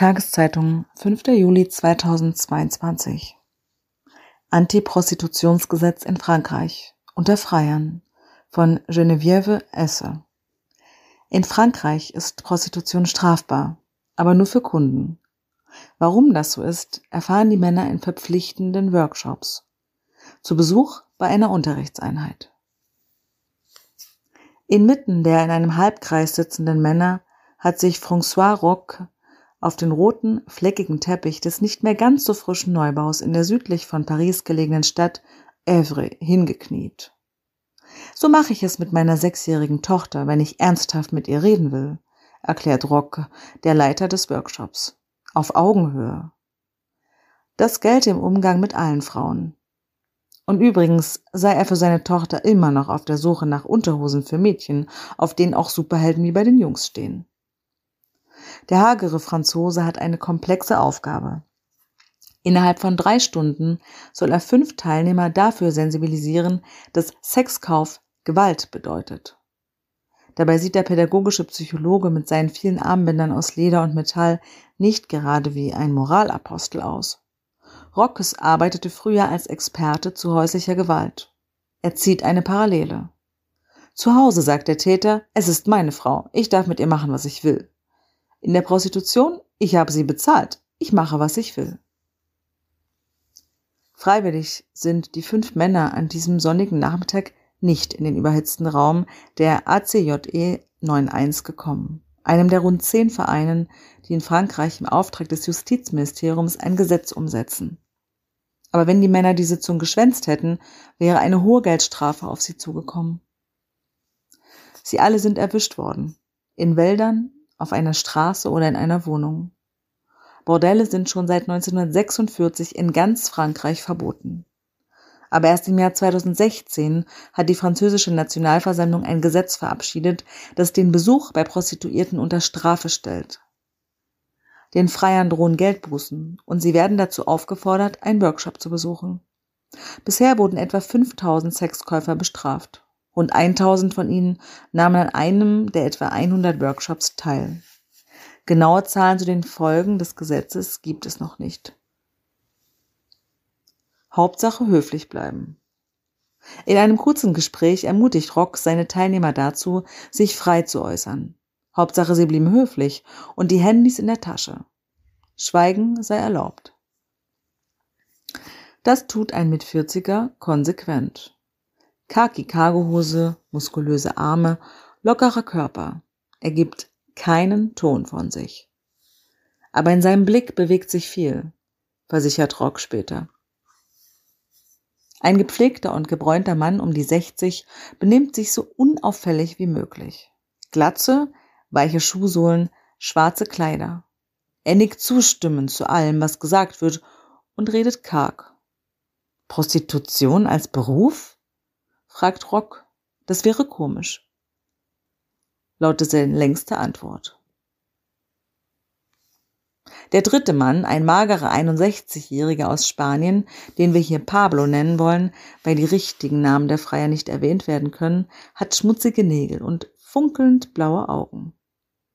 Tageszeitung, 5. Juli 2022. Antiprostitutionsgesetz in Frankreich unter Freiern von Geneviève Esse. In Frankreich ist Prostitution strafbar, aber nur für Kunden. Warum das so ist, erfahren die Männer in verpflichtenden Workshops. Zu Besuch bei einer Unterrichtseinheit. Inmitten der in einem Halbkreis sitzenden Männer hat sich François Roch auf den roten, fleckigen Teppich des nicht mehr ganz so frischen Neubaus in der südlich von Paris gelegenen Stadt Evry hingekniet. So mache ich es mit meiner sechsjährigen Tochter, wenn ich ernsthaft mit ihr reden will, erklärt Rock, der Leiter des Workshops. Auf Augenhöhe. Das gelte im Umgang mit allen Frauen. Und übrigens sei er für seine Tochter immer noch auf der Suche nach Unterhosen für Mädchen, auf denen auch Superhelden wie bei den Jungs stehen. Der hagere Franzose hat eine komplexe Aufgabe. Innerhalb von drei Stunden soll er fünf Teilnehmer dafür sensibilisieren, dass Sexkauf Gewalt bedeutet. Dabei sieht der pädagogische Psychologe mit seinen vielen Armbändern aus Leder und Metall nicht gerade wie ein Moralapostel aus. Rockes arbeitete früher als Experte zu häuslicher Gewalt. Er zieht eine Parallele. Zu Hause sagt der Täter, es ist meine Frau, ich darf mit ihr machen, was ich will. In der Prostitution, ich habe sie bezahlt, ich mache, was ich will. Freiwillig sind die fünf Männer an diesem sonnigen Nachmittag nicht in den überhitzten Raum der ACJE 91 gekommen, einem der rund zehn Vereinen, die in Frankreich im Auftrag des Justizministeriums ein Gesetz umsetzen. Aber wenn die Männer die Sitzung geschwänzt hätten, wäre eine hohe Geldstrafe auf sie zugekommen. Sie alle sind erwischt worden. In Wäldern, auf einer Straße oder in einer Wohnung. Bordelle sind schon seit 1946 in ganz Frankreich verboten. Aber erst im Jahr 2016 hat die französische Nationalversammlung ein Gesetz verabschiedet, das den Besuch bei Prostituierten unter Strafe stellt. Den Freiern drohen Geldbußen und sie werden dazu aufgefordert, einen Workshop zu besuchen. Bisher wurden etwa 5000 Sexkäufer bestraft. Rund 1000 von ihnen nahmen an einem der etwa 100 Workshops teil. Genaue Zahlen zu den Folgen des Gesetzes gibt es noch nicht. Hauptsache höflich bleiben. In einem kurzen Gespräch ermutigt Rock seine Teilnehmer dazu, sich frei zu äußern. Hauptsache sie blieben höflich und die Handys in der Tasche. Schweigen sei erlaubt. Das tut ein Mitvierziger konsequent. Khaki-Cargohose, muskulöse Arme, lockerer Körper. Er gibt keinen Ton von sich. Aber in seinem Blick bewegt sich viel, versichert Rock später. Ein gepflegter und gebräunter Mann um die 60 benimmt sich so unauffällig wie möglich. Glatze, weiche Schuhsohlen, schwarze Kleider. Er nickt zustimmend zu allem, was gesagt wird und redet karg. Prostitution als Beruf? Fragt Rock. Das wäre komisch. lautet seine längste Antwort. Der dritte Mann, ein magerer 61-Jähriger aus Spanien, den wir hier Pablo nennen wollen, weil die richtigen Namen der Freier nicht erwähnt werden können, hat schmutzige Nägel und funkelnd blaue Augen.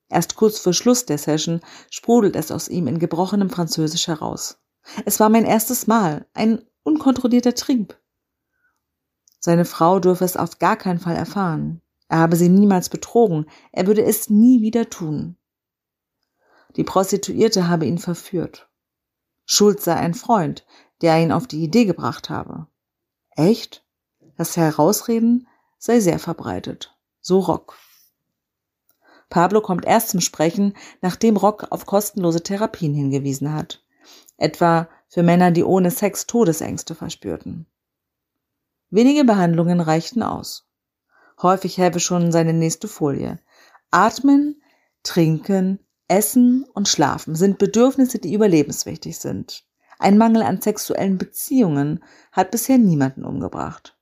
Erst kurz vor Schluss der Session sprudelt es aus ihm in gebrochenem Französisch heraus. Es war mein erstes Mal, ein unkontrollierter Trieb. Seine Frau dürfe es auf gar keinen Fall erfahren. Er habe sie niemals betrogen, er würde es nie wieder tun. Die Prostituierte habe ihn verführt. Schuld sei ein Freund, der ihn auf die Idee gebracht habe. Echt? Das Herausreden sei sehr verbreitet. So Rock. Pablo kommt erst zum Sprechen, nachdem Rock auf kostenlose Therapien hingewiesen hat. Etwa für Männer, die ohne Sex Todesängste verspürten. Wenige Behandlungen reichten aus. Häufig helfe schon seine nächste Folie. Atmen, trinken, essen und schlafen sind Bedürfnisse, die überlebenswichtig sind. Ein Mangel an sexuellen Beziehungen hat bisher niemanden umgebracht.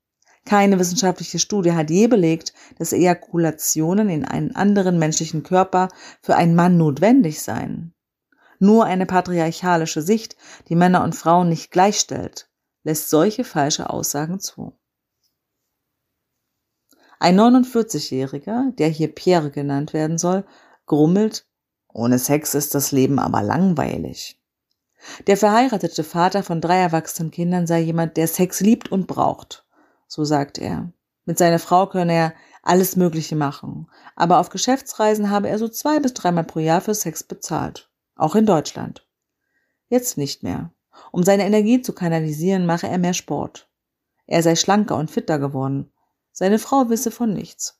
Keine wissenschaftliche Studie hat je belegt, dass Ejakulationen in einen anderen menschlichen Körper für einen Mann notwendig seien. Nur eine patriarchalische Sicht, die Männer und Frauen nicht gleichstellt, lässt solche falsche Aussagen zu. Ein 49-Jähriger, der hier Pierre genannt werden soll, grummelt Ohne Sex ist das Leben aber langweilig. Der verheiratete Vater von drei erwachsenen Kindern sei jemand, der Sex liebt und braucht, so sagt er. Mit seiner Frau könne er alles Mögliche machen, aber auf Geschäftsreisen habe er so zwei bis dreimal pro Jahr für Sex bezahlt, auch in Deutschland. Jetzt nicht mehr. Um seine Energie zu kanalisieren, mache er mehr Sport. Er sei schlanker und fitter geworden. Seine Frau wisse von nichts.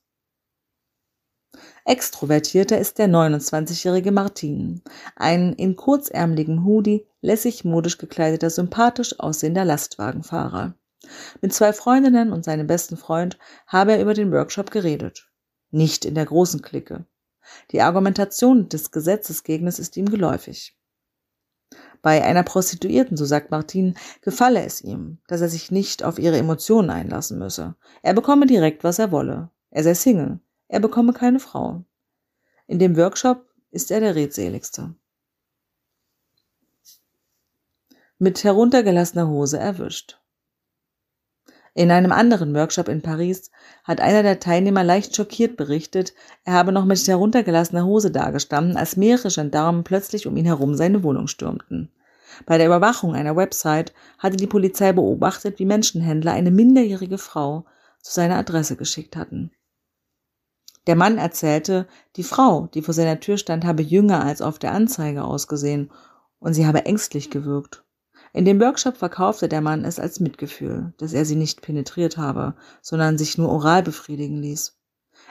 Extrovertierter ist der 29-jährige Martin, ein in kurzärmeligen Hoodie lässig modisch gekleideter, sympathisch aussehender Lastwagenfahrer. Mit zwei Freundinnen und seinem besten Freund habe er über den Workshop geredet. Nicht in der großen Clique. Die Argumentation des Gesetzesgegners ist ihm geläufig. Bei einer Prostituierten, so sagt Martin, gefalle es ihm, dass er sich nicht auf ihre Emotionen einlassen müsse. Er bekomme direkt, was er wolle. Er sei Single. Er bekomme keine Frau. In dem Workshop ist er der redseligste. Mit heruntergelassener Hose erwischt. In einem anderen Workshop in Paris hat einer der Teilnehmer leicht schockiert berichtet, er habe noch mit heruntergelassener Hose dagestanden, als mehrere Gendarmen plötzlich um ihn herum seine Wohnung stürmten. Bei der Überwachung einer Website hatte die Polizei beobachtet, wie Menschenhändler eine minderjährige Frau zu seiner Adresse geschickt hatten. Der Mann erzählte, die Frau, die vor seiner Tür stand, habe jünger als auf der Anzeige ausgesehen und sie habe ängstlich gewirkt. In dem Workshop verkaufte der Mann es als Mitgefühl, dass er sie nicht penetriert habe, sondern sich nur oral befriedigen ließ.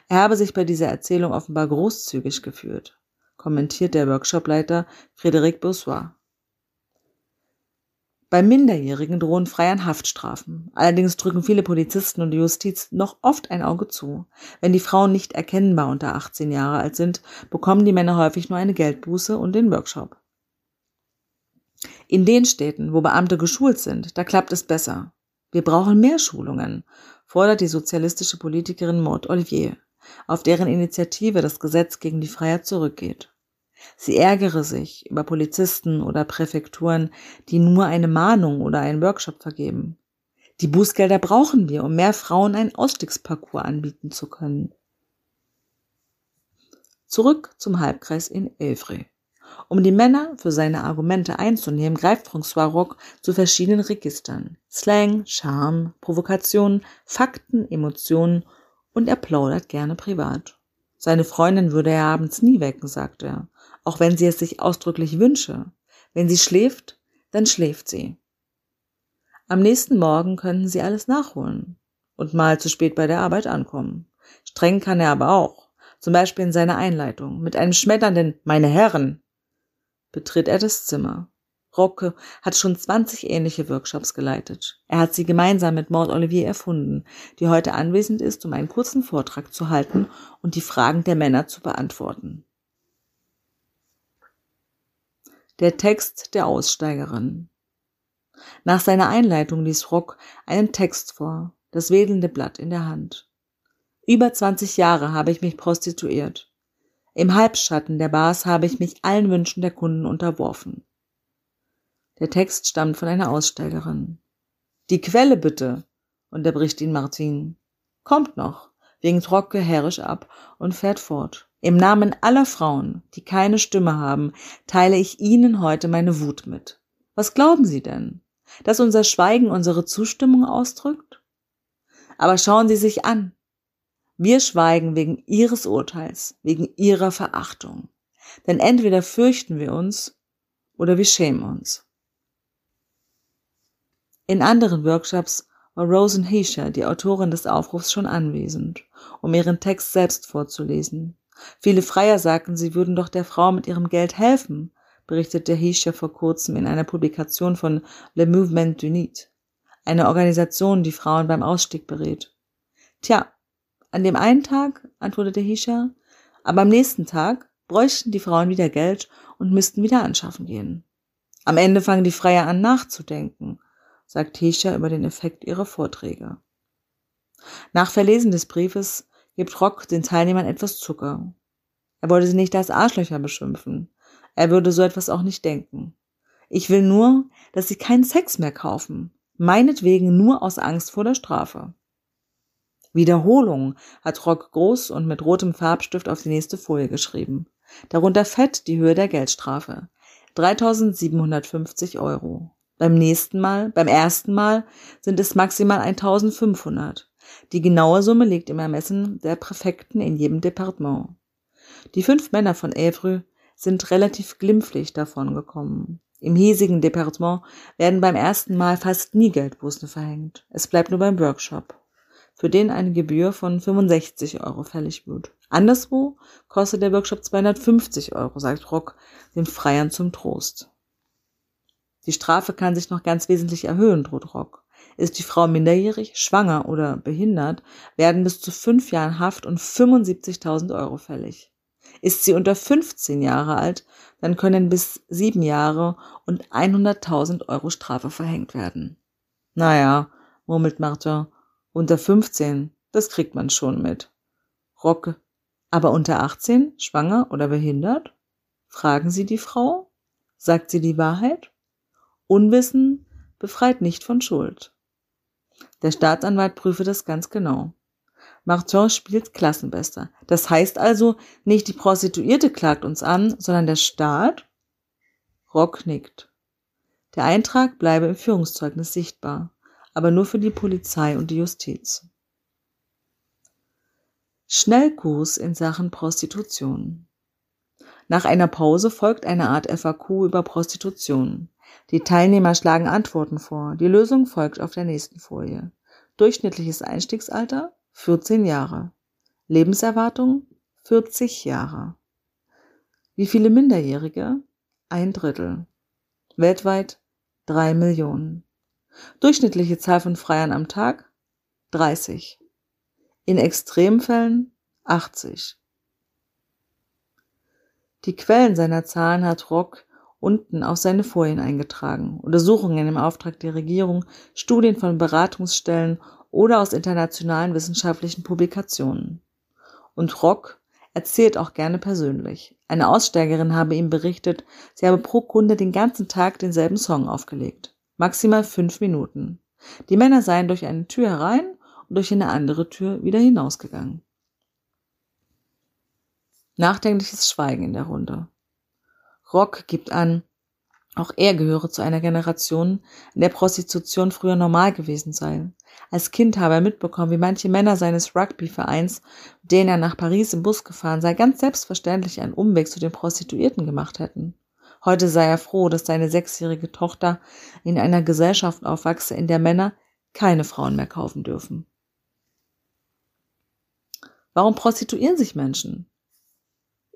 Er habe sich bei dieser Erzählung offenbar großzügig gefühlt, kommentiert der Workshopleiter Frédéric Boursois. Bei Minderjährigen drohen Freiern Haftstrafen. Allerdings drücken viele Polizisten und die Justiz noch oft ein Auge zu. Wenn die Frauen nicht erkennbar unter 18 Jahre alt sind, bekommen die Männer häufig nur eine Geldbuße und den Workshop. In den Städten, wo Beamte geschult sind, da klappt es besser. Wir brauchen mehr Schulungen, fordert die sozialistische Politikerin Maud Olivier, auf deren Initiative das Gesetz gegen die Freiheit zurückgeht. Sie ärgere sich über Polizisten oder Präfekturen, die nur eine Mahnung oder einen Workshop vergeben. Die Bußgelder brauchen wir, um mehr Frauen einen Ausstiegsparcours anbieten zu können. Zurück zum Halbkreis in Elfre. Um die Männer für seine Argumente einzunehmen, greift François Rock zu verschiedenen Registern. Slang, Charme, Provokation, Fakten, Emotionen und er plaudert gerne privat. Seine Freundin würde er abends nie wecken, sagt er, auch wenn sie es sich ausdrücklich wünsche. Wenn sie schläft, dann schläft sie. Am nächsten Morgen könnten sie alles nachholen und mal zu spät bei der Arbeit ankommen. Streng kann er aber auch, zum Beispiel in seiner Einleitung, mit einem schmetternden Meine Herren betritt er das Zimmer. Rocke hat schon 20 ähnliche Workshops geleitet. Er hat sie gemeinsam mit Maud Olivier erfunden, die heute anwesend ist, um einen kurzen Vortrag zu halten und die Fragen der Männer zu beantworten. Der Text der Aussteigerin. Nach seiner Einleitung ließ Rock einen Text vor, das wedelnde Blatt in der Hand. Über 20 Jahre habe ich mich prostituiert. Im Halbschatten der Bars habe ich mich allen Wünschen der Kunden unterworfen. Der Text stammt von einer Aussteigerin. Die Quelle bitte, unterbricht ihn Martin. Kommt noch, winkt Rocke herrisch ab und fährt fort. Im Namen aller Frauen, die keine Stimme haben, teile ich Ihnen heute meine Wut mit. Was glauben Sie denn? Dass unser Schweigen unsere Zustimmung ausdrückt? Aber schauen Sie sich an, wir schweigen wegen ihres Urteils, wegen ihrer Verachtung. Denn entweder fürchten wir uns oder wir schämen uns. In anderen Workshops war Rosen Heischer, die Autorin des Aufrufs, schon anwesend, um ihren Text selbst vorzulesen. Viele Freier sagten, sie würden doch der Frau mit ihrem Geld helfen, berichtete Heischer vor kurzem in einer Publikation von Le Mouvement du Nid, eine Organisation, die Frauen beim Ausstieg berät. Tja, an dem einen Tag, antwortete Hisha, aber am nächsten Tag bräuchten die Frauen wieder Geld und müssten wieder anschaffen gehen. Am Ende fangen die Freier an nachzudenken, sagt Hisha über den Effekt ihrer Vorträge. Nach Verlesen des Briefes gibt Rock den Teilnehmern etwas Zucker. Er wollte sie nicht als Arschlöcher beschimpfen. Er würde so etwas auch nicht denken. Ich will nur, dass sie keinen Sex mehr kaufen. Meinetwegen nur aus Angst vor der Strafe. Wiederholung hat Rock groß und mit rotem Farbstift auf die nächste Folie geschrieben. Darunter fett die Höhe der Geldstrafe. 3750 Euro. Beim nächsten Mal, beim ersten Mal sind es maximal 1500. Die genaue Summe liegt im Ermessen der Präfekten in jedem Departement. Die fünf Männer von Evreux sind relativ glimpflich davongekommen. Im hiesigen Departement werden beim ersten Mal fast nie Geldbußen verhängt. Es bleibt nur beim Workshop, für den eine Gebühr von 65 Euro fällig wird. Anderswo kostet der Workshop 250 Euro, sagt Rock den Freiern zum Trost. Die Strafe kann sich noch ganz wesentlich erhöhen, droht Rock. Ist die Frau minderjährig, schwanger oder behindert, werden bis zu fünf Jahren Haft und 75.000 Euro fällig. Ist sie unter 15 Jahre alt, dann können bis sieben Jahre und 100.000 Euro Strafe verhängt werden. Naja, murmelt Martin, unter 15, das kriegt man schon mit. Rocke, aber unter 18, schwanger oder behindert? Fragen Sie die Frau? Sagt sie die Wahrheit? Unwissen befreit nicht von Schuld. Der Staatsanwalt prüfe das ganz genau. Martin spielt Klassenbester. Das heißt also, nicht die Prostituierte klagt uns an, sondern der Staat? Rock nickt. Der Eintrag bleibe im Führungszeugnis sichtbar, aber nur für die Polizei und die Justiz. Schnellkurs in Sachen Prostitution. Nach einer Pause folgt eine Art FAQ über Prostitution. Die Teilnehmer schlagen Antworten vor. Die Lösung folgt auf der nächsten Folie. Durchschnittliches Einstiegsalter 14 Jahre. Lebenserwartung 40 Jahre. Wie viele Minderjährige? Ein Drittel. Weltweit drei Millionen. Durchschnittliche Zahl von Freiern am Tag 30. In Extremfällen 80. Die Quellen seiner Zahlen hat Rock unten auf seine Folien eingetragen. Untersuchungen im Auftrag der Regierung, Studien von Beratungsstellen oder aus internationalen wissenschaftlichen Publikationen. Und Rock erzählt auch gerne persönlich. Eine Aussteigerin habe ihm berichtet, sie habe pro Kunde den ganzen Tag denselben Song aufgelegt. Maximal fünf Minuten. Die Männer seien durch eine Tür herein und durch eine andere Tür wieder hinausgegangen. Nachdenkliches Schweigen in der Runde. Rock gibt an, auch er gehöre zu einer Generation, in der Prostitution früher normal gewesen sei. Als Kind habe er mitbekommen, wie manche Männer seines Rugbyvereins, mit denen er nach Paris im Bus gefahren sei, ganz selbstverständlich einen Umweg zu den Prostituierten gemacht hätten. Heute sei er froh, dass seine sechsjährige Tochter in einer Gesellschaft aufwachse, in der Männer keine Frauen mehr kaufen dürfen. Warum prostituieren sich Menschen?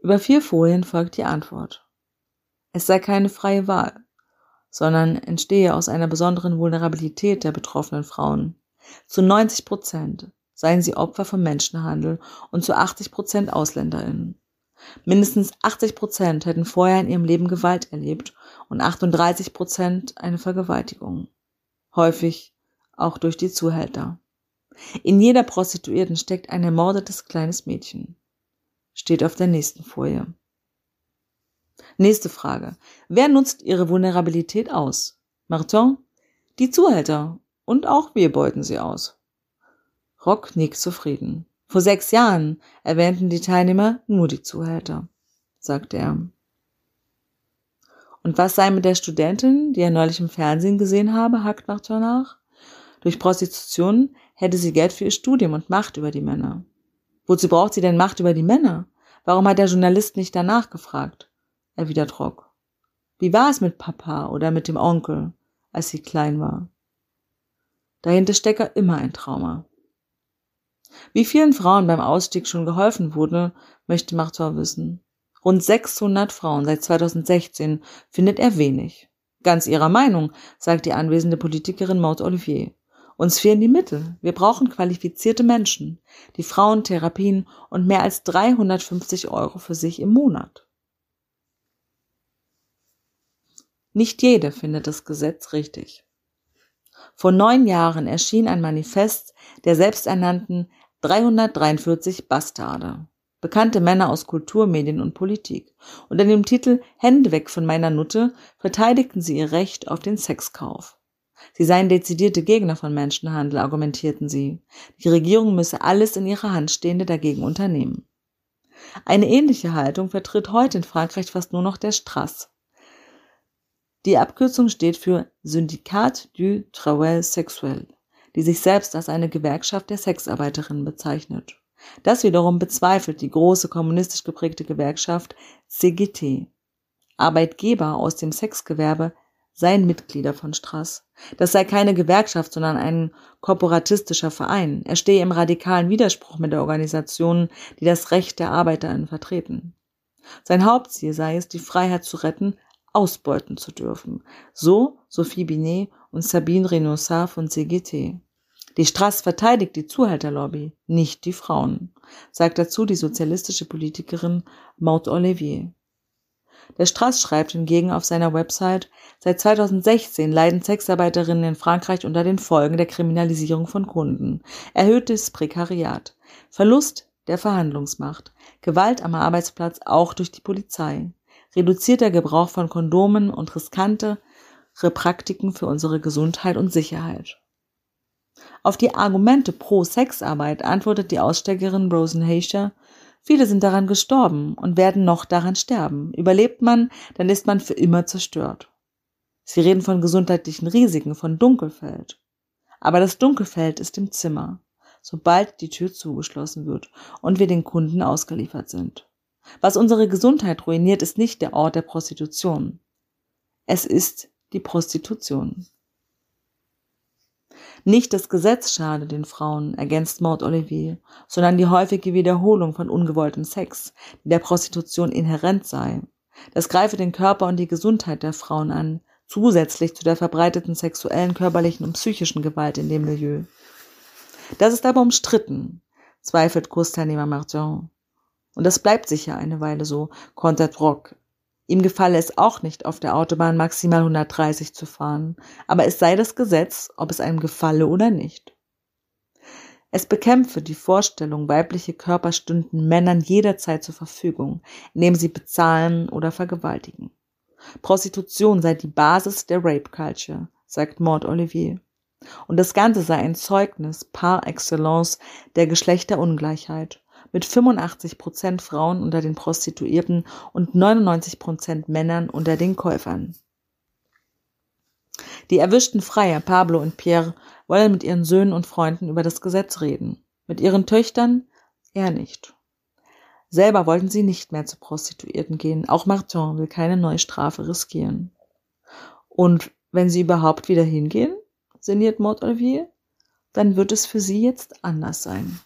Über vier Folien folgt die Antwort. Es sei keine freie Wahl, sondern entstehe aus einer besonderen Vulnerabilität der betroffenen Frauen. Zu 90 Prozent seien sie Opfer von Menschenhandel und zu 80 Prozent AusländerInnen. Mindestens 80 Prozent hätten vorher in ihrem Leben Gewalt erlebt und 38 Prozent eine Vergewaltigung. Häufig auch durch die Zuhälter. In jeder Prostituierten steckt ein ermordetes kleines Mädchen. Steht auf der nächsten Folie. Nächste Frage. Wer nutzt ihre Vulnerabilität aus? Martin? Die Zuhälter. Und auch wir beuten sie aus. Rock nickt zufrieden. Vor sechs Jahren erwähnten die Teilnehmer nur die Zuhälter, sagte er. Und was sei mit der Studentin, die er neulich im Fernsehen gesehen habe, hakt Martin nach. Durch Prostitution hätte sie Geld für ihr Studium und Macht über die Männer. Wozu braucht sie denn Macht über die Männer? Warum hat der Journalist nicht danach gefragt? erwidert Rock. Wie war es mit Papa oder mit dem Onkel, als sie klein war? Dahinter stecke immer ein Trauma. Wie vielen Frauen beim Ausstieg schon geholfen wurde, möchte Martor wissen. Rund 600 Frauen seit 2016 findet er wenig. Ganz ihrer Meinung, sagt die anwesende Politikerin Maud Olivier. Uns fehlen die Mittel. Wir brauchen qualifizierte Menschen, die Frauen Therapien und mehr als 350 Euro für sich im Monat. Nicht jede findet das Gesetz richtig. Vor neun Jahren erschien ein Manifest der selbsternannten 343 Bastarde. Bekannte Männer aus Kultur, Medien und Politik. Unter dem Titel Hände weg von meiner Nutte verteidigten sie ihr Recht auf den Sexkauf. Sie seien dezidierte Gegner von Menschenhandel, argumentierten sie. Die Regierung müsse alles in ihrer Hand Stehende dagegen unternehmen. Eine ähnliche Haltung vertritt heute in Frankreich fast nur noch der Strass. Die Abkürzung steht für Syndicat du Travail Sexuel, die sich selbst als eine Gewerkschaft der Sexarbeiterinnen bezeichnet. Das wiederum bezweifelt die große kommunistisch geprägte Gewerkschaft CGT. Arbeitgeber aus dem Sexgewerbe seien Mitglieder von Strass. Das sei keine Gewerkschaft, sondern ein korporatistischer Verein. Er stehe im radikalen Widerspruch mit der Organisation, die das Recht der Arbeiterinnen vertreten. Sein Hauptziel sei es, die Freiheit zu retten, ausbeuten zu dürfen. So Sophie Binet und Sabine Renossard von CGT. Die Strass verteidigt die Zuhälterlobby, nicht die Frauen, sagt dazu die sozialistische Politikerin Maud Olivier. Der Strass schreibt hingegen auf seiner Website, seit 2016 leiden Sexarbeiterinnen in Frankreich unter den Folgen der Kriminalisierung von Kunden, erhöhtes Prekariat, Verlust der Verhandlungsmacht, Gewalt am Arbeitsplatz auch durch die Polizei, reduzierter Gebrauch von Kondomen und riskantere Praktiken für unsere Gesundheit und Sicherheit. Auf die Argumente pro Sexarbeit antwortet die Aussteigerin Rosen Heischer, viele sind daran gestorben und werden noch daran sterben. Überlebt man, dann ist man für immer zerstört. Sie reden von gesundheitlichen Risiken, von Dunkelfeld. Aber das Dunkelfeld ist im Zimmer, sobald die Tür zugeschlossen wird und wir den Kunden ausgeliefert sind. Was unsere Gesundheit ruiniert, ist nicht der Ort der Prostitution. Es ist die Prostitution. Nicht das Gesetz schade den Frauen, ergänzt Maud Olivier, sondern die häufige Wiederholung von ungewolltem Sex, die der Prostitution inhärent sei. Das greife den Körper und die Gesundheit der Frauen an, zusätzlich zu der verbreiteten sexuellen, körperlichen und psychischen Gewalt in dem Milieu. Das ist aber umstritten, zweifelt Kursteilnehmer Martin. Und das bleibt sicher eine Weile so, kontert Rock, Ihm gefalle es auch nicht, auf der Autobahn maximal 130 zu fahren, aber es sei das Gesetz, ob es einem gefalle oder nicht. Es bekämpfe die Vorstellung, weibliche Körper stünden Männern jederzeit zur Verfügung, indem sie bezahlen oder vergewaltigen. Prostitution sei die Basis der Rape Culture, sagt Maud Olivier. Und das Ganze sei ein Zeugnis par excellence der Geschlechterungleichheit mit 85 Prozent Frauen unter den Prostituierten und 99 Prozent Männern unter den Käufern. Die erwischten Freier Pablo und Pierre wollen mit ihren Söhnen und Freunden über das Gesetz reden. Mit ihren Töchtern eher nicht. Selber wollten sie nicht mehr zu Prostituierten gehen. Auch Martin will keine neue Strafe riskieren. Und wenn sie überhaupt wieder hingehen, sinniert Maud Olivier, dann wird es für sie jetzt anders sein.